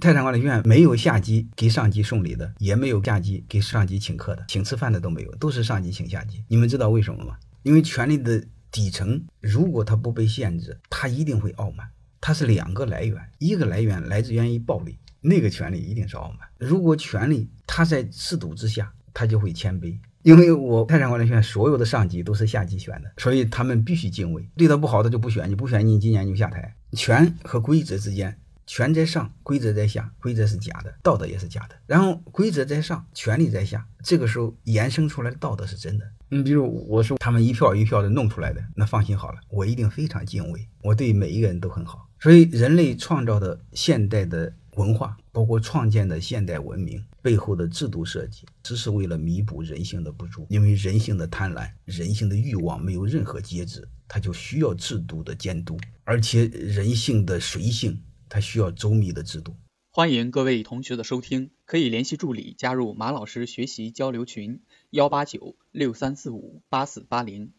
泰山管理学院没有下级给上级送礼的，也没有下级给上级请客的，请吃饭的都没有，都是上级请下级。你们知道为什么吗？因为权力的底层，如果它不被限制，它一定会傲慢。它是两个来源，一个来源来自源于暴力，那个权力一定是傲慢。如果权力它在制度之下，它就会谦卑。因为我泰山管理学院所有的上级都是下级选的，所以他们必须敬畏。对他不好的就不选，你不选你今年就下台。权和规则之间。权在上，规则在下，规则是假的，道德也是假的。然后规则在上，权力在下，这个时候衍生出来的道德是真的。你比如我说他们一票一票的弄出来的，那放心好了，我一定非常敬畏，我对每一个人都很好。所以人类创造的现代的文化，包括创建的现代文明背后的制度设计，只是为了弥补人性的不足。因为人性的贪婪、人性的欲望没有任何节制，它就需要制度的监督，而且人性的随性。它需要周密的制度。欢迎各位同学的收听，可以联系助理加入马老师学习交流群：幺八九六三四五八四八零。